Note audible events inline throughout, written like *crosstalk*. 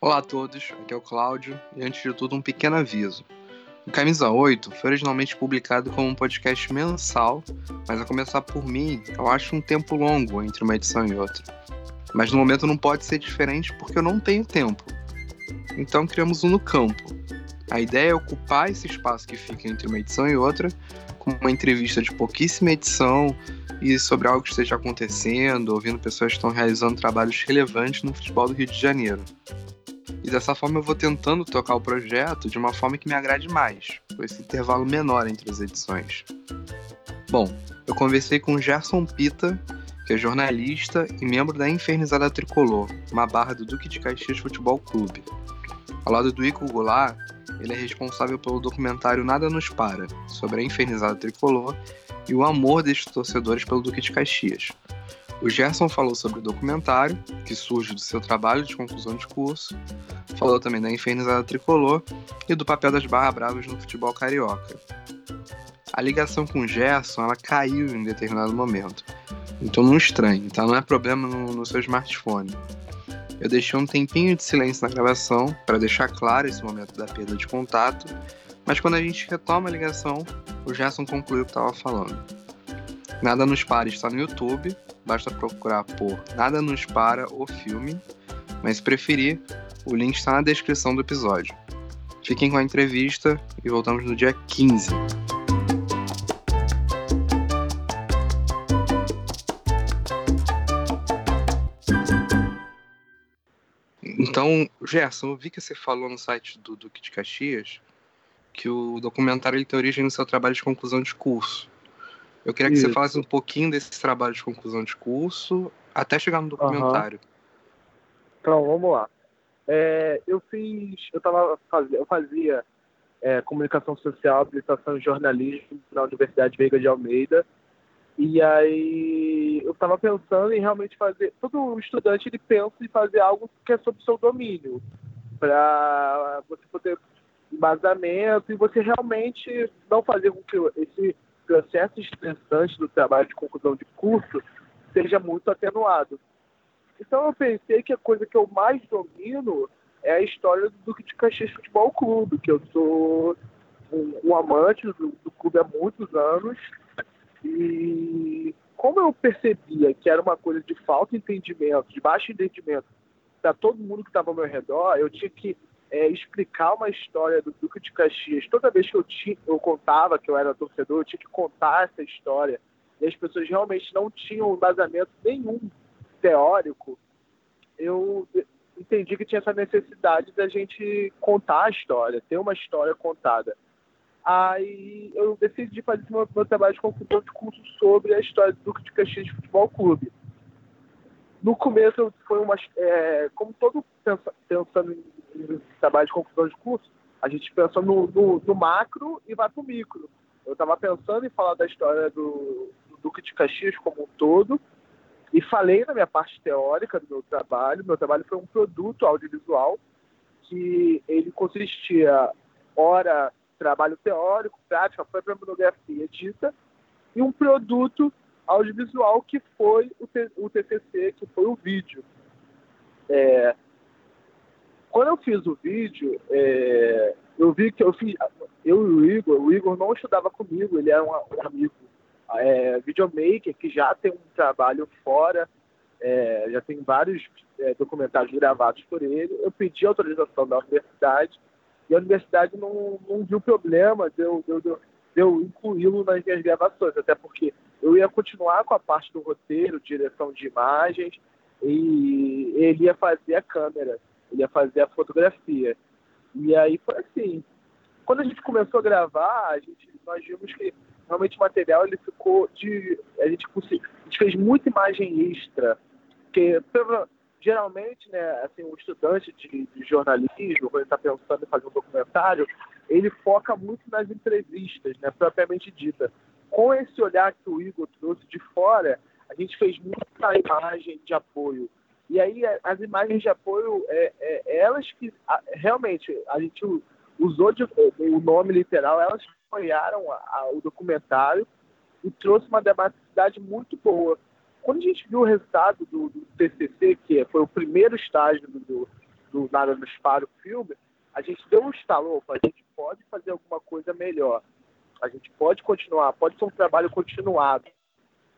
Olá a todos, aqui é o Cláudio e antes de tudo um pequeno aviso. O Camisa 8 foi originalmente publicado como um podcast mensal, mas a começar por mim, eu acho um tempo longo entre uma edição e outra. Mas no momento não pode ser diferente porque eu não tenho tempo. Então criamos um no campo. A ideia é ocupar esse espaço que fica entre uma edição e outra com uma entrevista de pouquíssima edição e sobre algo que esteja acontecendo, ouvindo pessoas que estão realizando trabalhos relevantes no futebol do Rio de Janeiro. E dessa forma eu vou tentando tocar o projeto de uma forma que me agrade mais, com esse intervalo menor entre as edições. Bom, eu conversei com Gerson Pita, que é jornalista e membro da Infernizada Tricolor, uma barra do Duque de Caxias Futebol Clube. Ao lado do Ico Goulart, ele é responsável pelo documentário Nada Nos Para, sobre a Infernizada Tricolor e o amor destes torcedores pelo Duque de Caxias. O Gerson falou sobre o documentário, que surge do seu trabalho de conclusão de curso, falou também da infernizada tricolor e do papel das barra bravas no futebol carioca. A ligação com o Gerson ela caiu em determinado momento, então não estranhe, então Não é problema no, no seu smartphone. Eu deixei um tempinho de silêncio na gravação para deixar claro esse momento da perda de contato, mas quando a gente retoma a ligação, o Gerson concluiu o que estava falando. Nada nos para está no YouTube basta procurar por Nada Nos Para o filme, mas se preferir, o link está na descrição do episódio. Fiquem com a entrevista e voltamos no dia 15. Então, Gerson, eu vi que você falou no site do Duque de Caxias que o documentário ele tem origem no seu trabalho de conclusão de curso. Eu queria que Isso. você falasse um pouquinho desse trabalho de conclusão de curso até chegar no documentário. Uhum. Então, vamos lá. É, eu fiz, eu tava eu fazia é, comunicação social, habilitação e jornalismo na Universidade Veiga de Almeida. E aí eu estava pensando em realmente fazer. Todo estudante ele pensa em fazer algo que é sobre o seu domínio, para você poder embasamento e você realmente não fazer com que esse processo estressante do trabalho de conclusão de curso seja muito atenuado. Então eu pensei que a coisa que eu mais domino é a história do Duque de Caxias Futebol Clube, que eu sou um, um amante do, do, clube há muitos anos. E como eu percebia que era uma coisa de falta de entendimento, de baixo entendimento para todo mundo que estava ao meu redor, eu tinha que é, explicar uma história do Duque de Caxias. Toda vez que eu, tinha, eu contava que eu era torcedor, eu tinha que contar essa história. E as pessoas realmente não tinham embasamento nenhum teórico. Eu entendi que tinha essa necessidade da gente contar a história, ter uma história contada. Aí eu decidi fazer meu, meu trabalho de conclusão de curso sobre a história do Duque de Caxias de Futebol Clube. No começo foi uma. É, como todo pensando em trabalho de conclusão de curso, a gente pensa no, no, macro e vai para o micro. Eu estava pensando em falar da história do, do Duque de Caxias como um todo e falei na minha parte teórica do meu trabalho. Meu trabalho foi um produto audiovisual que ele consistia, ora, trabalho teórico, prática, foi para monografia dita, e um produto audiovisual que foi o, o TCC, que foi o vídeo. É, quando eu fiz o vídeo, é, eu vi que eu fiz. Eu e o Igor, o Igor não estudava comigo, ele era um, um amigo é, videomaker que já tem um trabalho fora, é, já tem vários é, documentários gravados por ele. Eu pedi autorização da universidade e a universidade não, não viu problema de eu, de eu, de eu incluí-lo nas minhas gravações, até porque eu ia continuar com a parte do roteiro, direção de imagens, e ele ia fazer a câmera ele ia fazer a fotografia. E aí foi assim. Quando a gente começou a gravar, a gente, nós vimos que realmente o material ele ficou de. A gente, a gente fez muita imagem extra. Porque geralmente, né, assim, o estudante de, de jornalismo, quando ele está pensando em fazer um documentário, ele foca muito nas entrevistas, né, propriamente dita. Com esse olhar que o Igor trouxe de fora, a gente fez muita imagem de apoio. E aí as imagens de apoio, é, é elas que realmente a gente usou de, o nome literal, elas apoiaram a, a, o documentário e trouxe uma dramaticidade muito boa. Quando a gente viu o resultado do, do TCC, que foi o primeiro estágio do, do Nada no Espalho filme, a gente deu um estalo, a gente pode fazer alguma coisa melhor. A gente pode continuar, pode ser um trabalho continuado.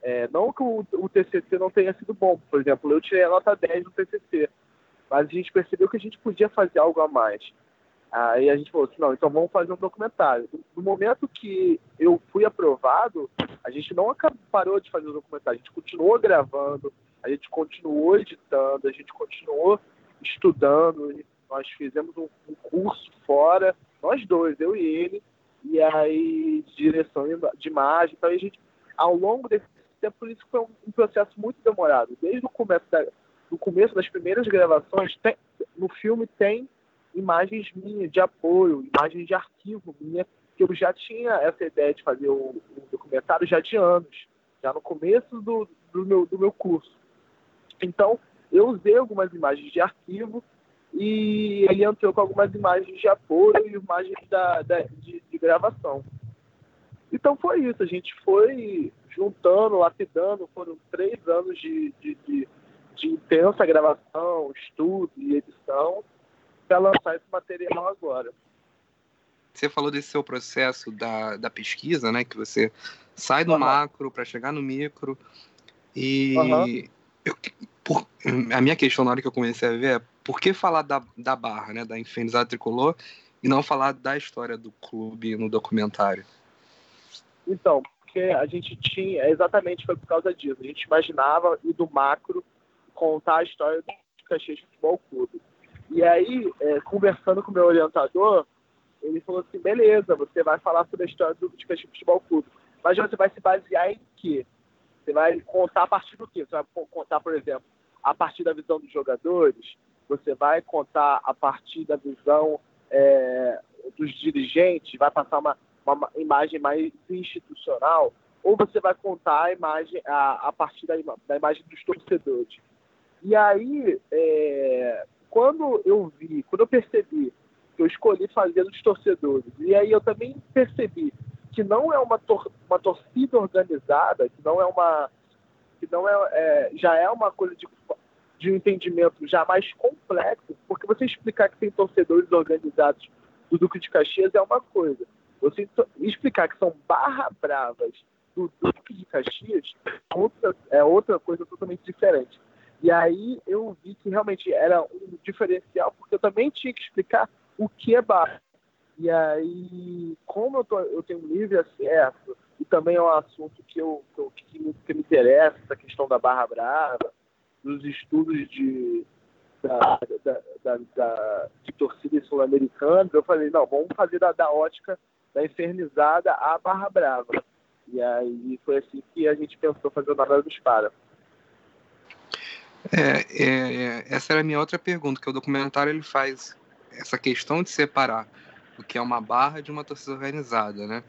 É, não que o, o, TCC não tenha sido bom, por exemplo, eu tirei a nota 10 no TCC, mas a gente percebeu que a gente podia fazer algo a mais. Aí a gente falou assim, não, então vamos fazer um documentário. No momento que eu fui aprovado, a gente não parou de fazer o documentário, a gente continuou gravando, a gente continuou editando, a gente continuou estudando, nós fizemos um, um curso fora, nós dois, eu e ele, e aí direção de imagem, então a gente, ao longo desse tempo, por isso foi um, um processo muito demorado, desde o começo, da, do começo das primeiras gravações, tem, no filme tem imagens minhas de apoio, imagens de arquivo minha, que eu já tinha essa ideia de fazer o, o documentário já de anos, já no começo do, do, meu, do meu curso. Então, eu usei algumas imagens de arquivo e ele entrou com algumas imagens de apoio e imagens da, da de, de, gravação. Então foi isso, a gente foi juntando, lapidando, foram três anos de, de, de, de intensa gravação, estudo e edição para lançar esse material agora. Você falou desse seu processo da, da pesquisa, né? Que você sai do uhum. macro para chegar no micro. E uhum. eu, por, a minha questão na hora que eu comecei a ver é por que falar da, da barra, né? Da infernizada tricolor e não falar da história do clube no documentário? Então, porque a gente tinha, exatamente foi por causa disso. A gente imaginava e do macro contar a história do Caxias Futebol Clube. E aí, é, conversando com o meu orientador, ele falou assim: beleza, você vai falar sobre a história do Caxias Futebol Clube, mas você vai se basear em quê? Você vai contar a partir do quê? Você vai contar, por exemplo, a partir da visão dos jogadores, você vai contar a partir da visão é, dos dirigentes, vai passar uma, uma, imagem mais institucional, ou você vai contar a imagem a, a partir da, da imagem dos torcedores. E aí, é, quando eu vi, quando eu percebi que eu escolhi fazer dos torcedores, e aí eu também percebi que não é uma, tor uma torcida organizada, que não é uma que não é, é já é uma coisa de, de um entendimento já mais complexo, porque você explicar que tem torcedores organizados do Duque de Caxias é uma coisa. Você explicar que são barra bravas do Duque de Caxias outra, é outra coisa totalmente diferente. E aí eu vi que realmente era um diferencial, porque eu também tinha que explicar o que é barra. E aí, como eu, tô, eu tenho livre acesso, e também é um assunto que, eu, que, me, que me interessa, essa questão da Barra Brava, dos estudos de, da, da, da, da de torcida sul-americana, eu falei, não, vamos fazer da, da ótica da infernizada à Barra Brava. E aí foi assim que a gente pensou fazer o Nada dos Para. É, é, é, essa era a minha outra pergunta, que o documentário ele faz essa questão de separar o que é uma barra de uma torcida organizada, né?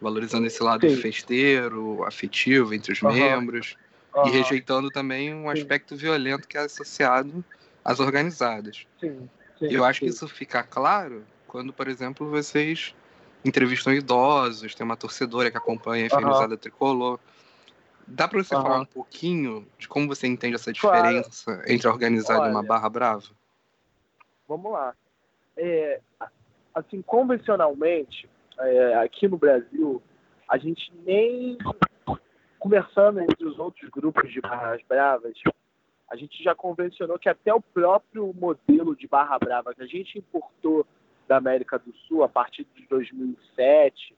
Valorizando esse lado Sim. festeiro, afetivo entre os uhum. membros uhum. e rejeitando também um aspecto Sim. violento que é associado às organizadas. Sim. Sim. Eu acho que isso fica claro quando, por exemplo, vocês entrevistam idosos, tem uma torcedora que acompanha a Infernizada uhum. Tricolor. Dá para você uhum. falar um pouquinho de como você entende essa diferença claro. entre a organizada Olha, e uma barra brava? Vamos lá. É, assim, convencionalmente, é, aqui no Brasil, a gente nem conversando entre os outros grupos de barras bravas, a gente já convencionou que até o próprio modelo de barra brava que a gente importou da América do Sul a partir de 2007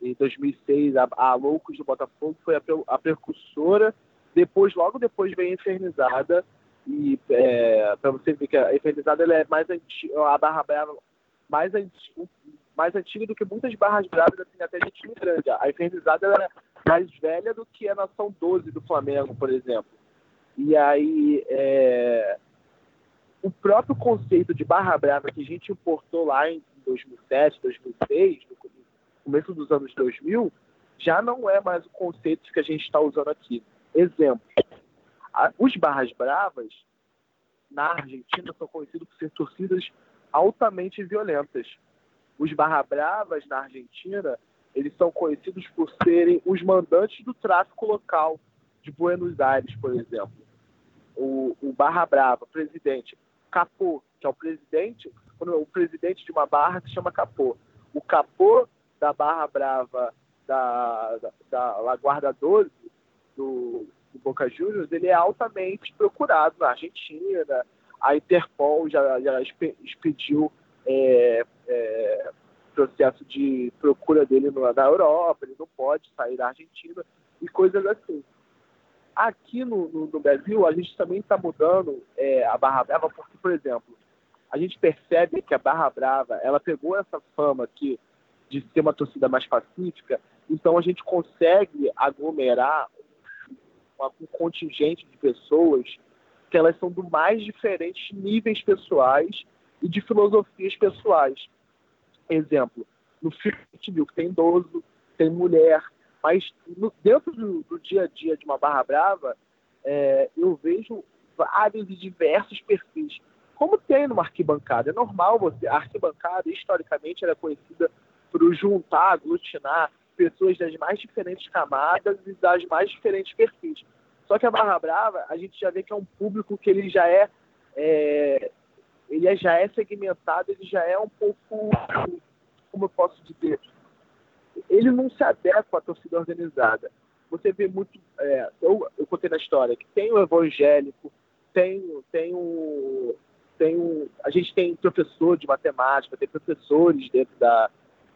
e 2006, a, a Loucos do Botafogo foi a, a. Depois, logo depois, veio a Infernizada. E é, para você ver que a Infernizada ela é mais antiga, a Barra Brava mais, antiga, mais antiga do que muitas barras bravas, assim, até de time grande. A Infernizada ela é mais velha do que a Nação 12 do Flamengo, por exemplo. E aí, é, o próprio conceito de barra brava que a gente importou lá em 2007, 2006, no começo dos anos 2000, já não é mais o conceito que a gente está usando aqui. Exemplo, os barras bravas na Argentina são conhecidos por ser torcidas altamente violentas. Os barra bravas na Argentina, eles são conhecidos por serem os mandantes do tráfico local de Buenos Aires, por exemplo. O, o barra brava, presidente, capô, que é o presidente, quando o presidente de uma barra se chama capô. O capô da Barra Brava da, da, da Laguarda 12, do, do Boca Juniors, ele é altamente procurado na Argentina. A Interpol já, já expediu é, é, processo de procura dele na Europa, ele não pode sair da Argentina e coisas assim. Aqui no, no, no Brasil, a gente também está mudando é, a Barra Brava, porque, por exemplo, a gente percebe que a Barra Brava ela pegou essa fama aqui de ser uma torcida mais pacífica, então a gente consegue aglomerar um contingente de pessoas que elas são do mais diferentes níveis pessoais e de filosofias pessoais. Exemplo, no filme que tem idoso, tem mulher, mas no, dentro do, do, dia a dia de uma Barra Brava, é, eu vejo vários e diversos perfis. Como tem numa arquibancada. É normal você. A arquibancada, historicamente, era conhecida por juntar, aglutinar pessoas das mais diferentes camadas e das mais diferentes perfis. Só que a Barra Brava, a gente já vê que é um público que ele já é, é ele já é segmentado, ele já é um pouco, como eu posso dizer, ele não se adequa à torcida organizada. Você vê muito, é, eu, eu contei na história que tem o evangélico, tem, tem o, tem o, a gente tem professor de matemática, tem professores dentro da,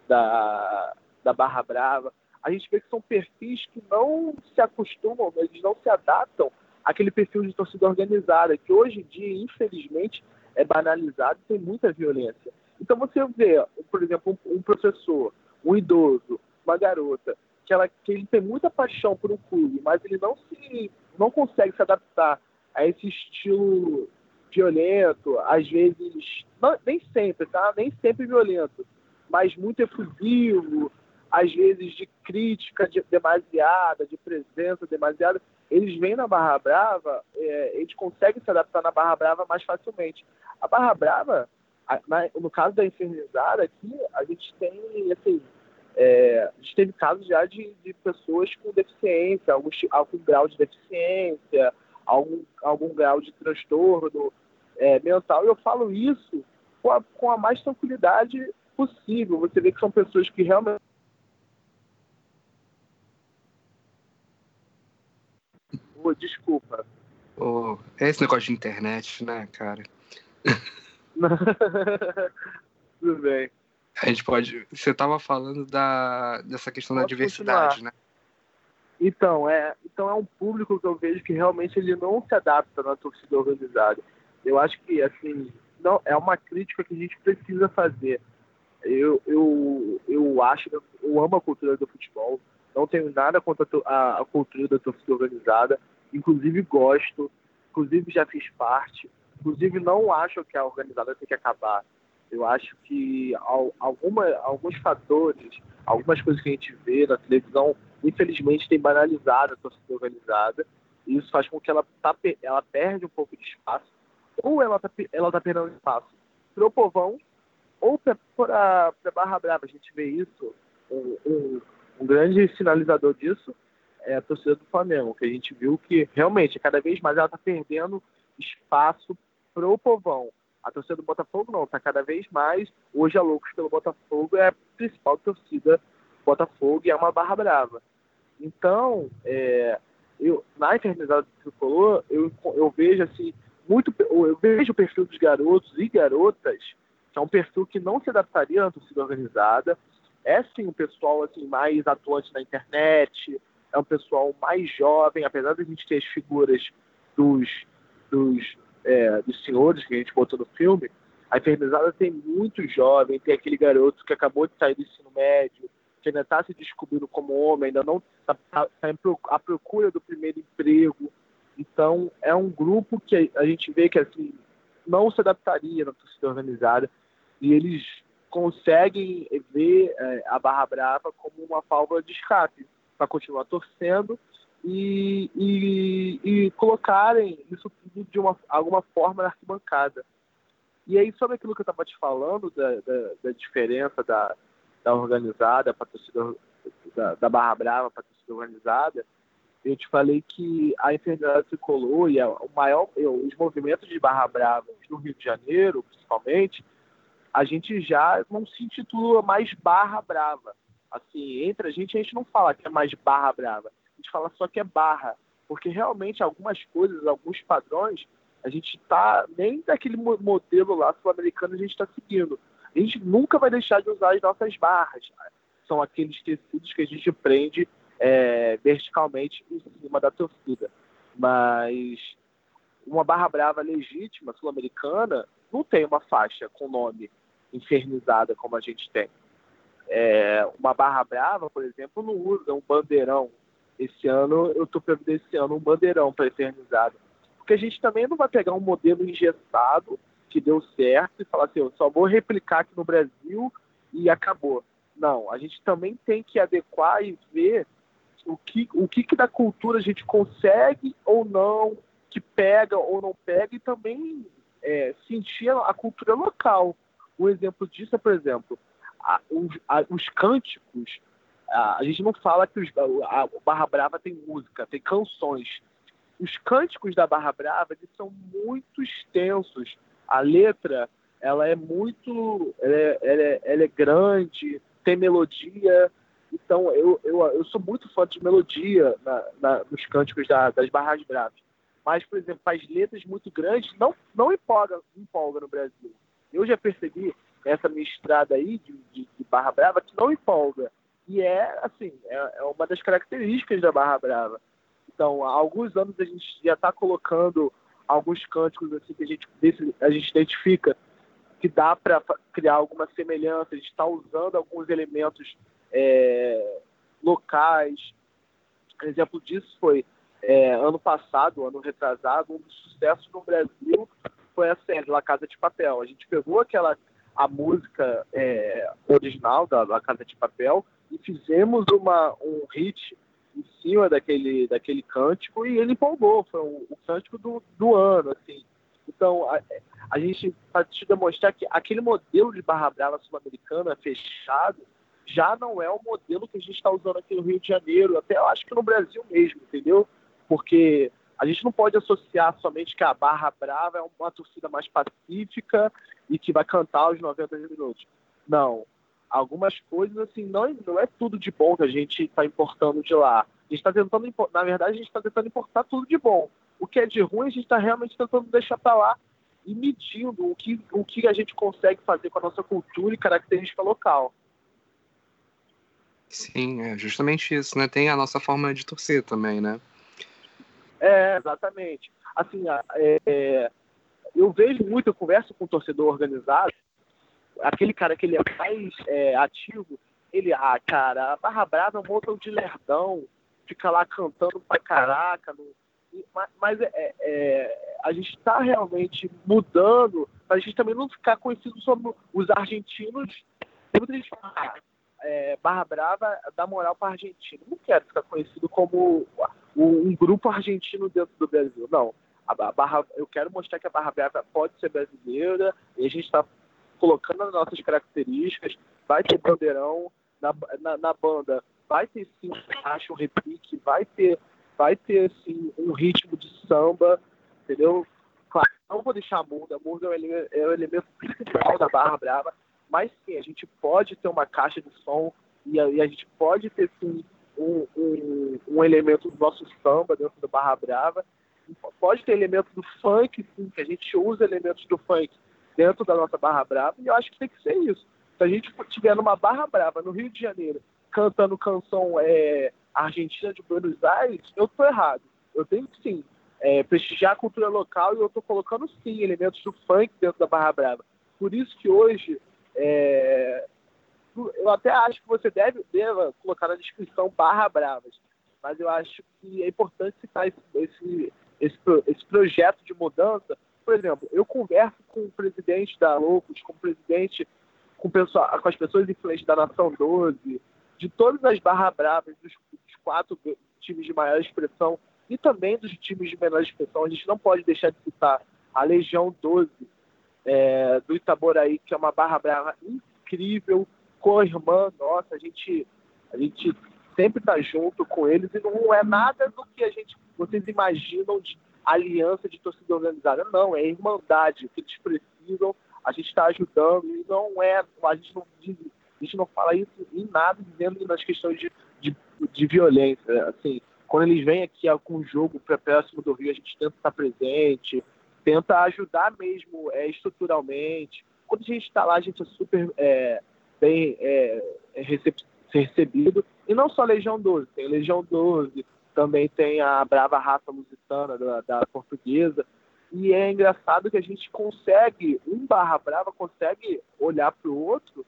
da, da Barra Brava. A gente vê que são perfis que não se acostumam, eles não se adaptam àquele perfil de torcida organizada, que hoje em dia, infelizmente, é banalizado e tem muita violência. Então você vê, por exemplo, um, um professor um idoso, uma garota, que, ela, que ele tem muita paixão por um clube, mas ele não se não consegue se adaptar a esse estilo violento, às vezes, não, nem sempre, tá? Nem sempre violento, mas muito efusivo, às vezes de crítica de, demasiada, de presença demasiada, eles vêm na Barra Brava, é, eles conseguem se adaptar na Barra Brava mais facilmente. A Barra Brava, no caso da infernizada aqui, a gente tem, assim, é, a gente teve casos já de, de pessoas com deficiência, algum, algum grau de deficiência, algum, algum grau de transtorno é, mental. E eu falo isso com a, com a mais tranquilidade possível. Você vê que são pessoas que realmente. Oh, desculpa. Oh, é esse negócio de internet, né, cara? *laughs* *laughs* Tudo bem. A gente pode. Você estava falando da, dessa questão Posso da diversidade, continuar. né? Então é, então é um público que eu vejo que realmente ele não se adapta na torcida organizada. Eu acho que assim não é uma crítica que a gente precisa fazer. Eu, eu, eu acho, eu amo a cultura do futebol. Não tenho nada contra a, a cultura da torcida organizada. Inclusive gosto. Inclusive já fiz parte. Inclusive não acho que a organizada tem que acabar. Eu acho que alguma, alguns fatores, algumas coisas que a gente vê na televisão, infelizmente tem banalizado a torcida organizada. E isso faz com que ela, tá, ela perde um pouco de espaço, ou ela está ela tá perdendo espaço para o povão, ou para a Barra Brava. A gente vê isso, um, um, um grande sinalizador disso é a torcida do Flamengo, que a gente viu que realmente cada vez mais ela está perdendo espaço para o povão. A torcida do Botafogo não, está cada vez mais. Hoje a Loucos pelo Botafogo é a principal torcida do Botafogo e é uma barra brava. Então, é, eu, na eternizada do tricolor, eu, eu vejo assim, muito, eu vejo o perfil dos garotos e garotas, que é um perfil que não se adaptaria à torcida organizada. É sim um pessoal assim, mais atuante na internet, é um pessoal mais jovem, apesar de a gente ter as figuras dos, dos é, dos senhores que a gente botou no filme, a Infernizada tem muito jovem, tem aquele garoto que acabou de sair do ensino médio, que ainda está se descobrindo como homem, ainda não está tá, tá à procura do primeiro emprego. Então, é um grupo que a gente vê que assim, não se adaptaria na torcida organizada e eles conseguem ver é, a Barra Brava como uma válvula de escape para continuar torcendo e, e, e colocarem isso tudo de uma, alguma forma na arquibancada. E aí, sobre aquilo que eu estava te falando, da, da, da, diferença da, da organizada para torcida da, da Barra Brava para torcida organizada, eu te falei que a enfermidade tricolor e o maior, os movimentos de Barra Brava no Rio de Janeiro, principalmente, a gente já não se intitula mais Barra Brava. Assim, entre a gente, a gente não fala que é mais Barra Brava. Gente fala só que é Barra. Porque realmente algumas coisas, alguns padrões, a gente está nem daquele modelo lá sul-americano a gente está seguindo. A gente nunca vai deixar de usar as nossas barras. São aqueles tecidos que a gente prende é, verticalmente em cima da torcida. Mas uma barra brava legítima sul-americana não tem uma faixa com nome infernizada como a gente tem. É, uma barra brava, por exemplo, não usa um bandeirão. Esse ano eu estou providenciando um bandeirão para infernizado. Porque a gente também não vai pegar um modelo engessado que deu certo e falar assim, eu só vou replicar aqui no Brasil e acabou. Não, a gente também tem que adequar e ver o que, o que, que da cultura a gente consegue ou não, que pega ou não pega, e também é, sentir a cultura local. Um exemplo disso é, por exemplo, a, os, a, os, cânticos. A, gente não fala que os, a, Barra Brava tem música, tem canções. Os cânticos da Barra Brava eles são muito extensos. A letra ela é muito, ela é, ela é, ela é grande, tem melodia, então, eu, eu, eu sou muito fã de melodia na, na, nos cânticos da, das Barras Bravas. Mas, por exemplo, as letras muito grandes não, não empolga, empolga no Brasil. Eu já percebi essa minha estrada aí de, de, de Barra Brava que não empolga. E é, assim, é, é, uma das características da Barra Brava. Então, há alguns anos a gente já está colocando alguns cânticos assim que a gente, a gente identifica que dá para criar alguma semelhança. A gente está usando alguns elementos é, locais. Um exemplo disso foi é, ano passado, ano retrasado, um dos sucessos no Brasil foi a série La Casa de Papel. A gente pegou aquela a música é, original da La Casa de Papel e fizemos uma, um hit em cima daquele, daquele cântico e ele empolgou, foi o, o cântico do, do ano, assim. Então, a, a gente, para te demonstrar que aquele modelo de Barra Brava sul-americana fechado, já não é o modelo que a gente está usando aqui no Rio de Janeiro, até eu acho que no Brasil mesmo, entendeu? Porque a gente não pode associar somente que a Barra Brava é uma torcida mais pacífica e que vai cantar os 90 minutos. Não. Algumas coisas, assim, não, não é tudo de bom que a gente está importando de lá. A gente está tentando, na verdade, a gente está tentando importar tudo de bom. O que é de ruim, a gente está realmente tentando deixar para lá e medindo o que, o que a gente consegue fazer com a nossa cultura e característica local. Sim, é justamente isso, né? Tem a nossa forma de torcer também, né? É, exatamente. Assim, é, é, eu vejo muito, eu converso com um torcedor organizado, aquele cara que ele é mais é, ativo, ele, ah, cara, a Barra Brava é um montão de lerdão, fica lá cantando pra caraca, no, mas, mas é, é, é, a gente está realmente mudando, a gente também não ficar conhecido sobre os argentinos. Tem muita gente fala, ah, é, Barra Brava dá moral para argentino. Não quero ficar conhecido como um grupo argentino dentro do Brasil. Não. A Barra, eu quero mostrar que a Barra Brava pode ser brasileira e a gente está colocando as nossas características. Vai ter bandeirão na, na, na banda, vai ter sim um repique, vai ter, vai ter sim um ritmo de samba, entendeu? Claro, não vou deixar a muda. A muda é o elemento, é o elemento principal da Barra Brava mas sim, a gente pode ter uma caixa de som e a, e a gente pode ter sim um, um, um, elemento do nosso samba dentro do Barra Brava, pode ter elementos do funk, sim, que a gente usa elementos do funk dentro da nossa Barra Brava, e eu acho que tem que ser isso. Se a gente estiver numa Barra Brava, no Rio de Janeiro, cantando canção é, argentina de Buenos Aires, eu estou errado. Eu tenho que sim é, prestigiar a cultura local e eu estou colocando sim elementos do funk dentro da Barra Brava. Por isso que hoje é, eu até acho que você deve deva colocar na descrição barra bravas, mas eu acho que é importante citar esse, esse, esse, esse projeto de mudança. Por exemplo, eu converso com o presidente da Loucos, com o presidente, com, pessoa, com as pessoas influentes da Nação 12, de todas as barra bravas, dos, dos quatro times de maior expressão e também dos times de menor expressão. A gente não pode deixar de citar a Legião 12, é, do Itaboraí, que é uma barra brava incrível, com a irmã nossa, a gente, a gente sempre estar tá junto com eles e não é nada do que a gente, vocês imaginam de aliança de torcida organizada. Não, é irmandade. O que eles precisam, a gente está ajudando e não é, a gente não diz, a gente não fala isso em nada dizendo nas questões de, de, de violência. Assim, quando eles vêm aqui com o jogo próximo do Rio, a gente tenta estar presente, tenta ajudar mesmo é, estruturalmente. Quando a gente está lá, a gente é super é, bem é recebido. E não só Legião 12, tem Legião 12, também tem a Brava Raça Lusitana da, da portuguesa. E é engraçado que a gente consegue, um barra brava consegue olhar para o outro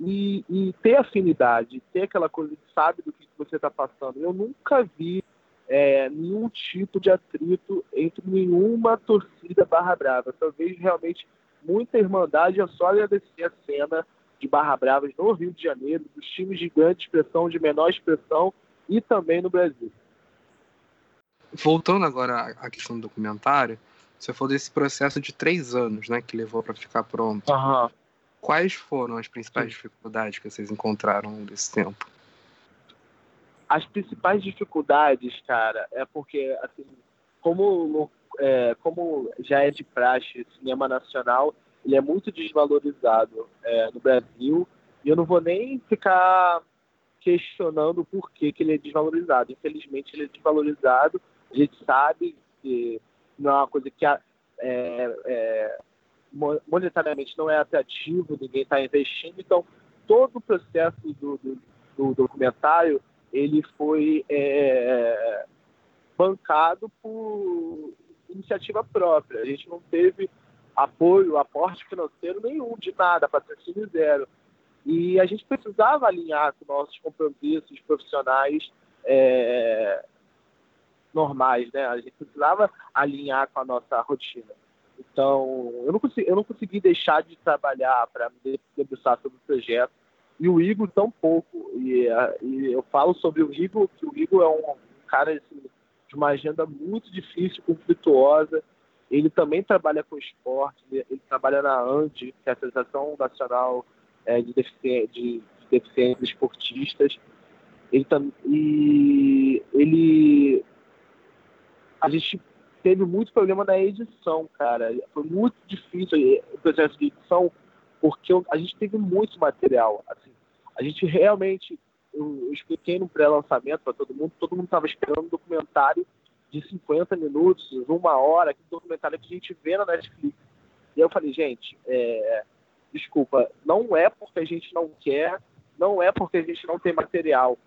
e, e, ter afinidade, ter aquela coisa que sabe do que você está passando. Eu nunca vi é, nenhum tipo de atrito entre nenhuma torcida barra brava. Só vejo realmente muita irmandade. É só agradecer a cena de Barra Bravas no Rio de Janeiro, dos times de grande expressão, de menor expressão e também no Brasil. Voltando agora à questão do documentário, você falou desse processo de três anos, né, que levou para ficar pronto. Uhum. Quais foram as principais dificuldades que vocês encontraram nesse tempo? As principais dificuldades, cara, é porque, assim, como, é, como já é de praxe, cinema nacional, ele é muito desvalorizado é, no Brasil, e eu não vou nem ficar questionando por que, que ele é desvalorizado. Infelizmente, ele é desvalorizado. A gente sabe que não é uma coisa que é, é, monetariamente não é atrativo, ninguém está investindo. Então, todo o processo do, do, do documentário ele foi é, bancado por iniciativa própria. A gente não teve apoio, aporte financeiro nenhum, de nada, patrocínio zero. E a gente precisava alinhar com nossos compromissos profissionais é, normais, né? A gente precisava alinhar com a nossa rotina. Então, eu não consegui, eu não consegui deixar de trabalhar para me debruçar sobre o projeto. E o Igor tão pouco. E, e, eu falo sobre o Igor, que o Igor é um, cara assim, de uma agenda muito difícil, conflituosa. Ele também trabalha com esporte, ele, trabalha na ANDI, que é a Associação Nacional é, de, defici de, de Deficientes Esportistas. Ele, e ele a gente teve muito problema na edição, cara. Foi muito difícil o processo de edição, porque a gente teve muito material. Assim, a gente realmente, eu, eu expliquei no pré-lançamento para todo mundo, todo mundo estava esperando um documentário de 50 minutos, uma hora, aquele documentário que a gente vê na Netflix. E eu falei, gente, é, desculpa, não é porque a gente não quer, não é porque a gente não tem material.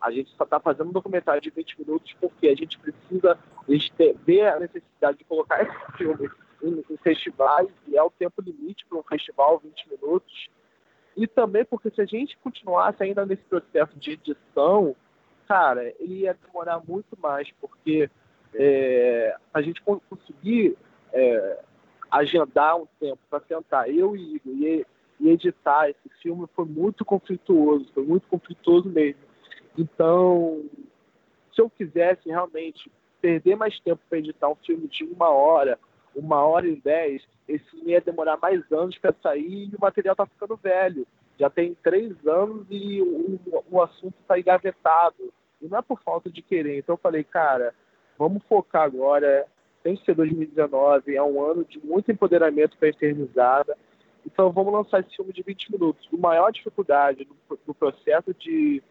A gente só está fazendo um documentário de 20 minutos porque a gente precisa a gente a necessidade de colocar *laughs* esse filme em, em festivais, e é o tempo limite para um festival, 20 minutos. E também porque se a gente continuasse ainda nesse processo de edição, cara, ele ia demorar muito mais, porque é, a gente conseguir é, agendar um tempo para sentar, eu e Igor, e, e editar esse filme foi muito conflituoso, foi muito conflituoso mesmo. Então, se eu quisesse realmente perder mais tempo para editar um filme de uma hora, uma hora e dez, esse filme ia demorar mais anos para sair e o material está ficando velho. Já tem três anos e o, o assunto está engavetado. E não é por falta de querer. Então eu falei, cara, vamos focar agora. Tem que ser 2019, é um ano de muito empoderamento para a eternizada. Então vamos lançar esse filme de 20 minutos. A maior dificuldade do processo de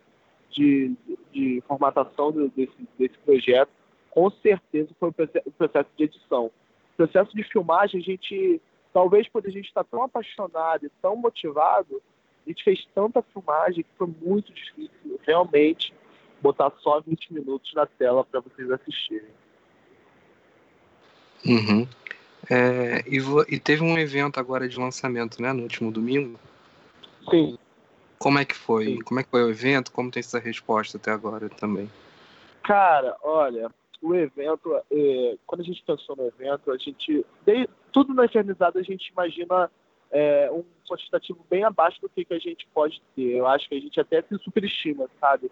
de, de formatação desse, desse projeto, com certeza foi o processo de edição. O processo de filmagem, a gente, talvez por a gente estar tão apaixonado e tão motivado, a gente fez tanta filmagem que foi muito difícil, realmente, botar só 20 minutos na tela para vocês assistirem. Uhum. É, e, e, teve um evento agora de lançamento, né, no último domingo? Sim. Como é que foi? Sim. Como é que foi o evento? Como tem essa resposta até agora também? Cara, olha, o evento, é, quando a gente pensou no evento, a gente, de, tudo na eternizada a gente imagina é, um quantitativo bem abaixo do que, que a gente pode ter. Eu acho que a gente até se superestima, sabe?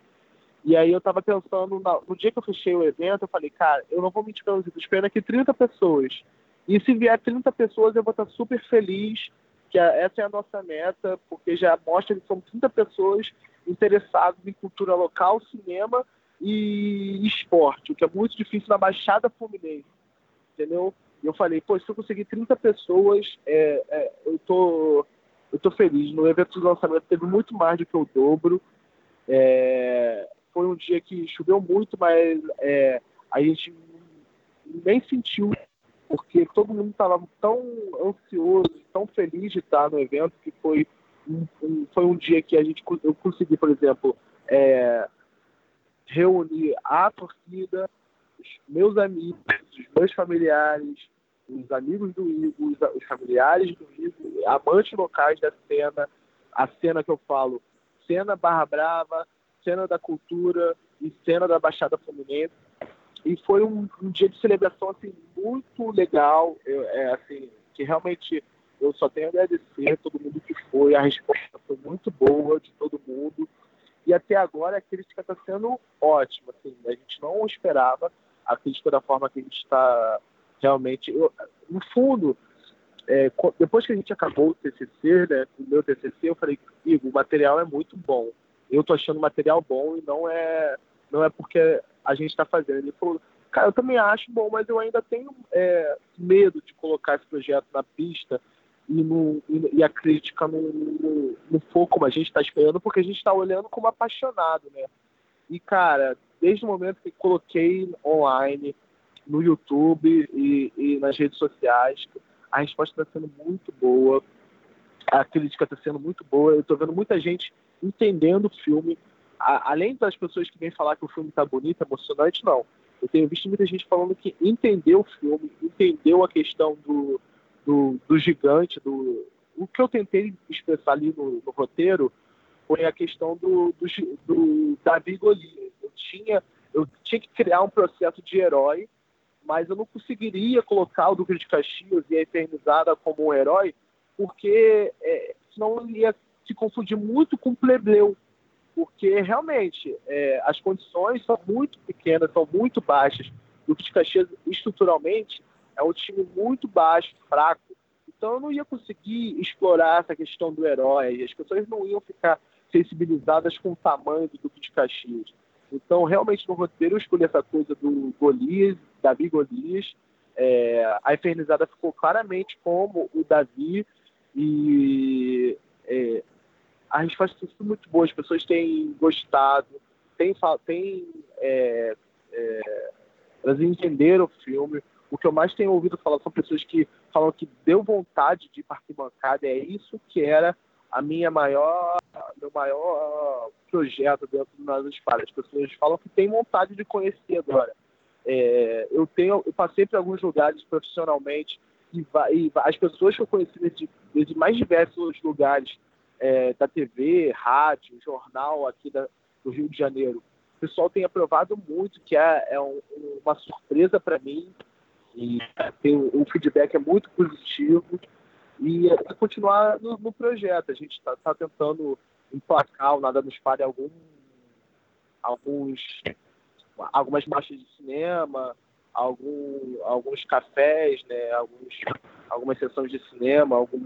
E aí eu tava pensando, no dia que eu fechei o evento, eu falei, cara, eu não vou mentir pra vocês, espero aqui 30 pessoas. E se vier 30 pessoas, eu vou estar super feliz que essa é a nossa meta, porque já mostra que são 30 pessoas interessados em cultura local, cinema e esporte, o que é muito difícil na Baixada Fluminense, entendeu? E eu falei, pô, se eu conseguir 30 pessoas, é, é, eu, tô, eu tô feliz. No evento de lançamento teve muito mais do que o dobro. É, foi um dia que choveu muito, mas é, a gente nem sentiu, porque todo mundo estava tão ansioso, tão feliz de estar no evento, que foi um, um, foi um dia que a gente eu consegui, por exemplo, é, reunir a torcida, meus amigos, os meus familiares, os amigos do Igor, os, familiares do Igor, amantes locais da cena, a cena que eu falo, cena Barra Brava, cena da cultura e cena da Baixada Fluminense. E foi um, um dia de celebração assim muito legal, eu, é, assim que realmente eu só tenho a agradecer a todo mundo que foi, a resposta foi muito boa de todo mundo. E até agora a crítica está sendo ótima. Assim, a gente não esperava a crítica da forma que a gente está realmente. Eu, no fundo, é, depois que a gente acabou o TCC, né, o meu TCC, eu falei, Igor, o material é muito bom. Eu tô achando material bom e não é, não é porque a gente está fazendo. Ele falou, cara, eu também acho bom, mas eu ainda tenho é, medo de colocar esse projeto na pista e, no, e, e a crítica no, no, no for como a gente está esperando, porque a gente está olhando como apaixonado, né? E, cara, desde o momento que coloquei online, no YouTube e, e nas redes sociais. A resposta está sendo muito boa, a crítica está sendo muito boa. Eu estou vendo muita gente entendendo o filme. A, além das pessoas que vêm falar que o filme está bonito, emocionante, não. Eu tenho visto muita gente falando que entendeu o filme, entendeu a questão do, do, do gigante, do, o que eu tentei expressar ali no, no roteiro foi a questão do, do, do Davi Golias. Eu tinha, eu tinha que criar um processo de herói mas eu não conseguiria colocar o Duque de Caxias e a Eternizada como um herói, porque é, senão ia se confundir muito com o plebeu, porque realmente é, as condições são muito pequenas, são muito baixas. O de Caxias, estruturalmente, é um time muito baixo, fraco. Então eu não ia conseguir explorar essa questão do herói, as pessoas não iam ficar sensibilizadas com o tamanho do Duque de Caxias. Então, realmente, no roteiro, eu escolhi essa coisa do Golias, Davi Golias. É, a Infernizada ficou claramente como o Davi e é, a resposta tem sido muito boa. As pessoas têm gostado, têm, têm é, é, elas entenderam o filme. O que eu mais tenho ouvido falar são pessoas que falam que deu vontade de ir para. É isso que era a minha maior, meu maior projeto dentro do Nós Espalha. As pessoas falam que tem vontade de conhecer agora. É, eu tenho, eu passei por alguns lugares profissionalmente e, e as pessoas que eu conheci desde, desde mais diversos lugares é, da TV, rádio, jornal aqui da, do Rio de Janeiro, o pessoal tem aprovado muito, que é, é um, uma surpresa para mim e tem, o feedback é muito positivo e é continuar no, no, projeto. A gente está tá tentando emplacar o Nada nos Pare algum, alguns, algumas marchas de cinema, algum, alguns cafés, né, alguns, algumas sessões de cinema, algum,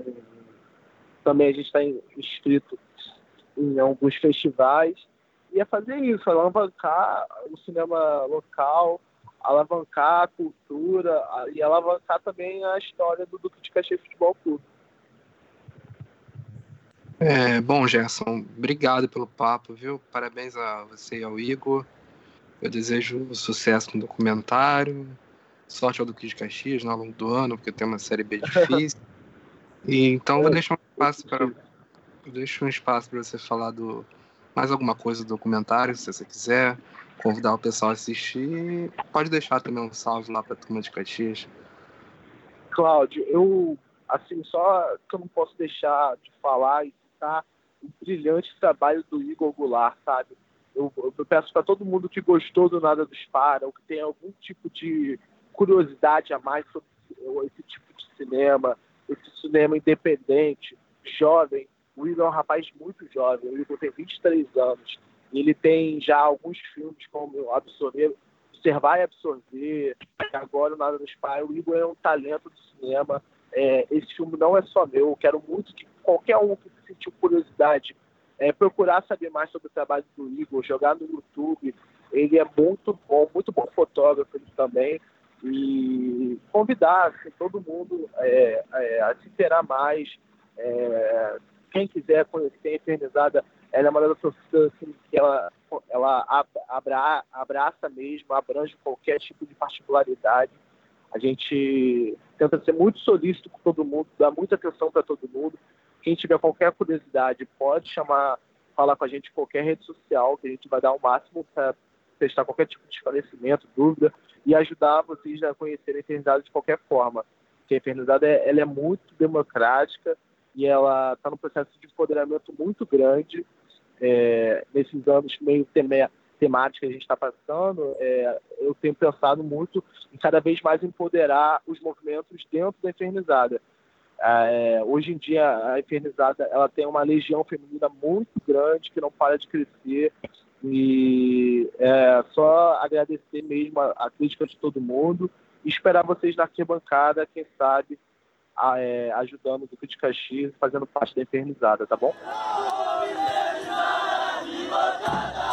também a gente está inscrito em alguns festivais. E é fazer isso, alavancar o cinema local, alavancar a cultura e alavancar também a história do Duque de Caxias Futebol Clube. É, bom, Gerson, obrigado pelo papo, viu? Parabéns a você e ao Igor. Eu desejo sucesso no documentário, sorte ao Duque de Caxias no longo do ano, porque tem uma série bem *laughs* difícil. e, então, vou deixar um espaço para eu deixo um espaço para você falar do mais alguma coisa do documentário, se você quiser convidar o pessoal a assistir. Pode deixar também um salve lá para a turma de Caxias. Cláudio, eu, assim, só que eu não posso deixar de falar e citar o brilhante trabalho do Igor Goulart, sabe? Eu, eu peço para todo mundo que gostou do Nada dos Para, ou que tem algum tipo de curiosidade a mais sobre esse tipo de cinema, esse cinema independente, jovem. O Igor é um rapaz muito jovem, o Igor tem 23 anos ele tem já alguns filmes como Absorver, Observar e Absorver, e agora o Nada dos Pais. O Igor é um talento do cinema. É, esse filme não é só meu. Eu quero muito que qualquer um que sentiu curiosidade é, procurar saber mais sobre o trabalho do Igor, jogar no YouTube. Ele é muito bom, muito bom fotógrafo também. E convidar assim, todo mundo é, é, a se interar mais. É, quem quiser conhecer a Infernizada, ela é uma das torcidas assim, que ela, ela abra, abraça mesmo, abrange qualquer tipo de particularidade. A gente tenta ser muito solícito com todo mundo, dar muita atenção para todo mundo. Quem tiver qualquer curiosidade pode chamar, falar com a gente em qualquer rede social, que a gente vai dar o máximo para testar qualquer tipo de esclarecimento, dúvida e ajudar vocês a conhecerem a eternidade de qualquer forma. Porque a eternidade é, ela é muito democrática e ela está num processo de empoderamento muito grande é, nesses anos meio temáticos que a gente está passando. É, eu tenho pensado muito em cada vez mais empoderar os movimentos dentro da eternizada ah, é, hoje em dia, a infernizada ela tem uma legião feminina muito grande que não para de crescer. E é, só agradecer mesmo a, a, crítica de todo mundo e esperar vocês na arquibancada, quem sabe, a, é, ajudando o Crítica X, fazendo parte da infernizada, tá bom? Não,